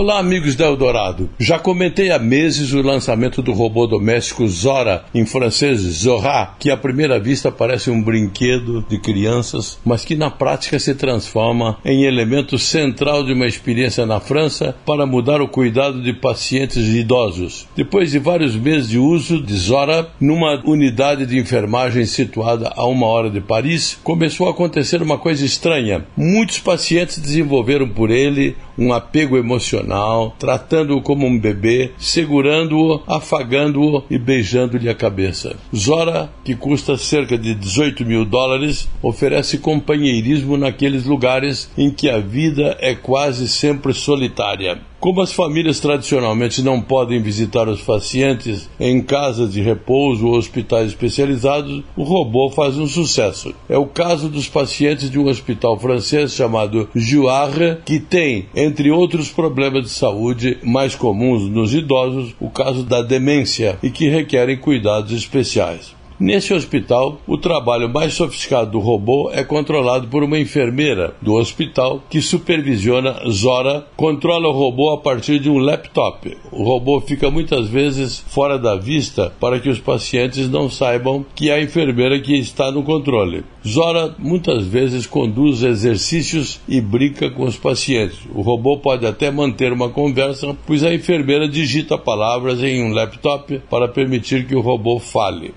Olá, amigos da Eldorado. Já comentei há meses o lançamento do robô doméstico Zora, em francês Zora, que à primeira vista parece um brinquedo de crianças, mas que na prática se transforma em elemento central de uma experiência na França para mudar o cuidado de pacientes idosos. Depois de vários meses de uso de Zora, numa unidade de enfermagem situada a uma hora de Paris, começou a acontecer uma coisa estranha. Muitos pacientes desenvolveram por ele um apego emocional, tratando-o como um bebê, segurando-o, afagando-o e beijando-lhe a cabeça. Zora, que custa cerca de 18 mil dólares, oferece companheirismo naqueles lugares em que a vida é quase sempre solitária. Como as famílias tradicionalmente não podem visitar os pacientes em casas de repouso ou hospitais especializados, o robô faz um sucesso. É o caso dos pacientes de um hospital francês chamado Juarre, que tem, entre outros problemas de saúde mais comuns nos idosos, o caso da demência e que requerem cuidados especiais. Nesse hospital, o trabalho mais sofisticado do robô é controlado por uma enfermeira do hospital que supervisiona Zora, controla o robô a partir de um laptop. O robô fica muitas vezes fora da vista para que os pacientes não saibam que é a enfermeira que está no controle. Zora muitas vezes conduz exercícios e brinca com os pacientes. O robô pode até manter uma conversa, pois a enfermeira digita palavras em um laptop para permitir que o robô fale.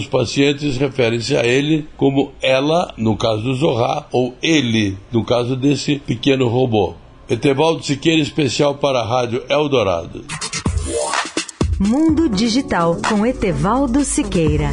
Alguns pacientes referem-se a ele como ela, no caso do Zorra, ou ele, no caso desse pequeno robô. Etevaldo Siqueira, especial para a Rádio Eldorado. Mundo Digital com Etevaldo Siqueira.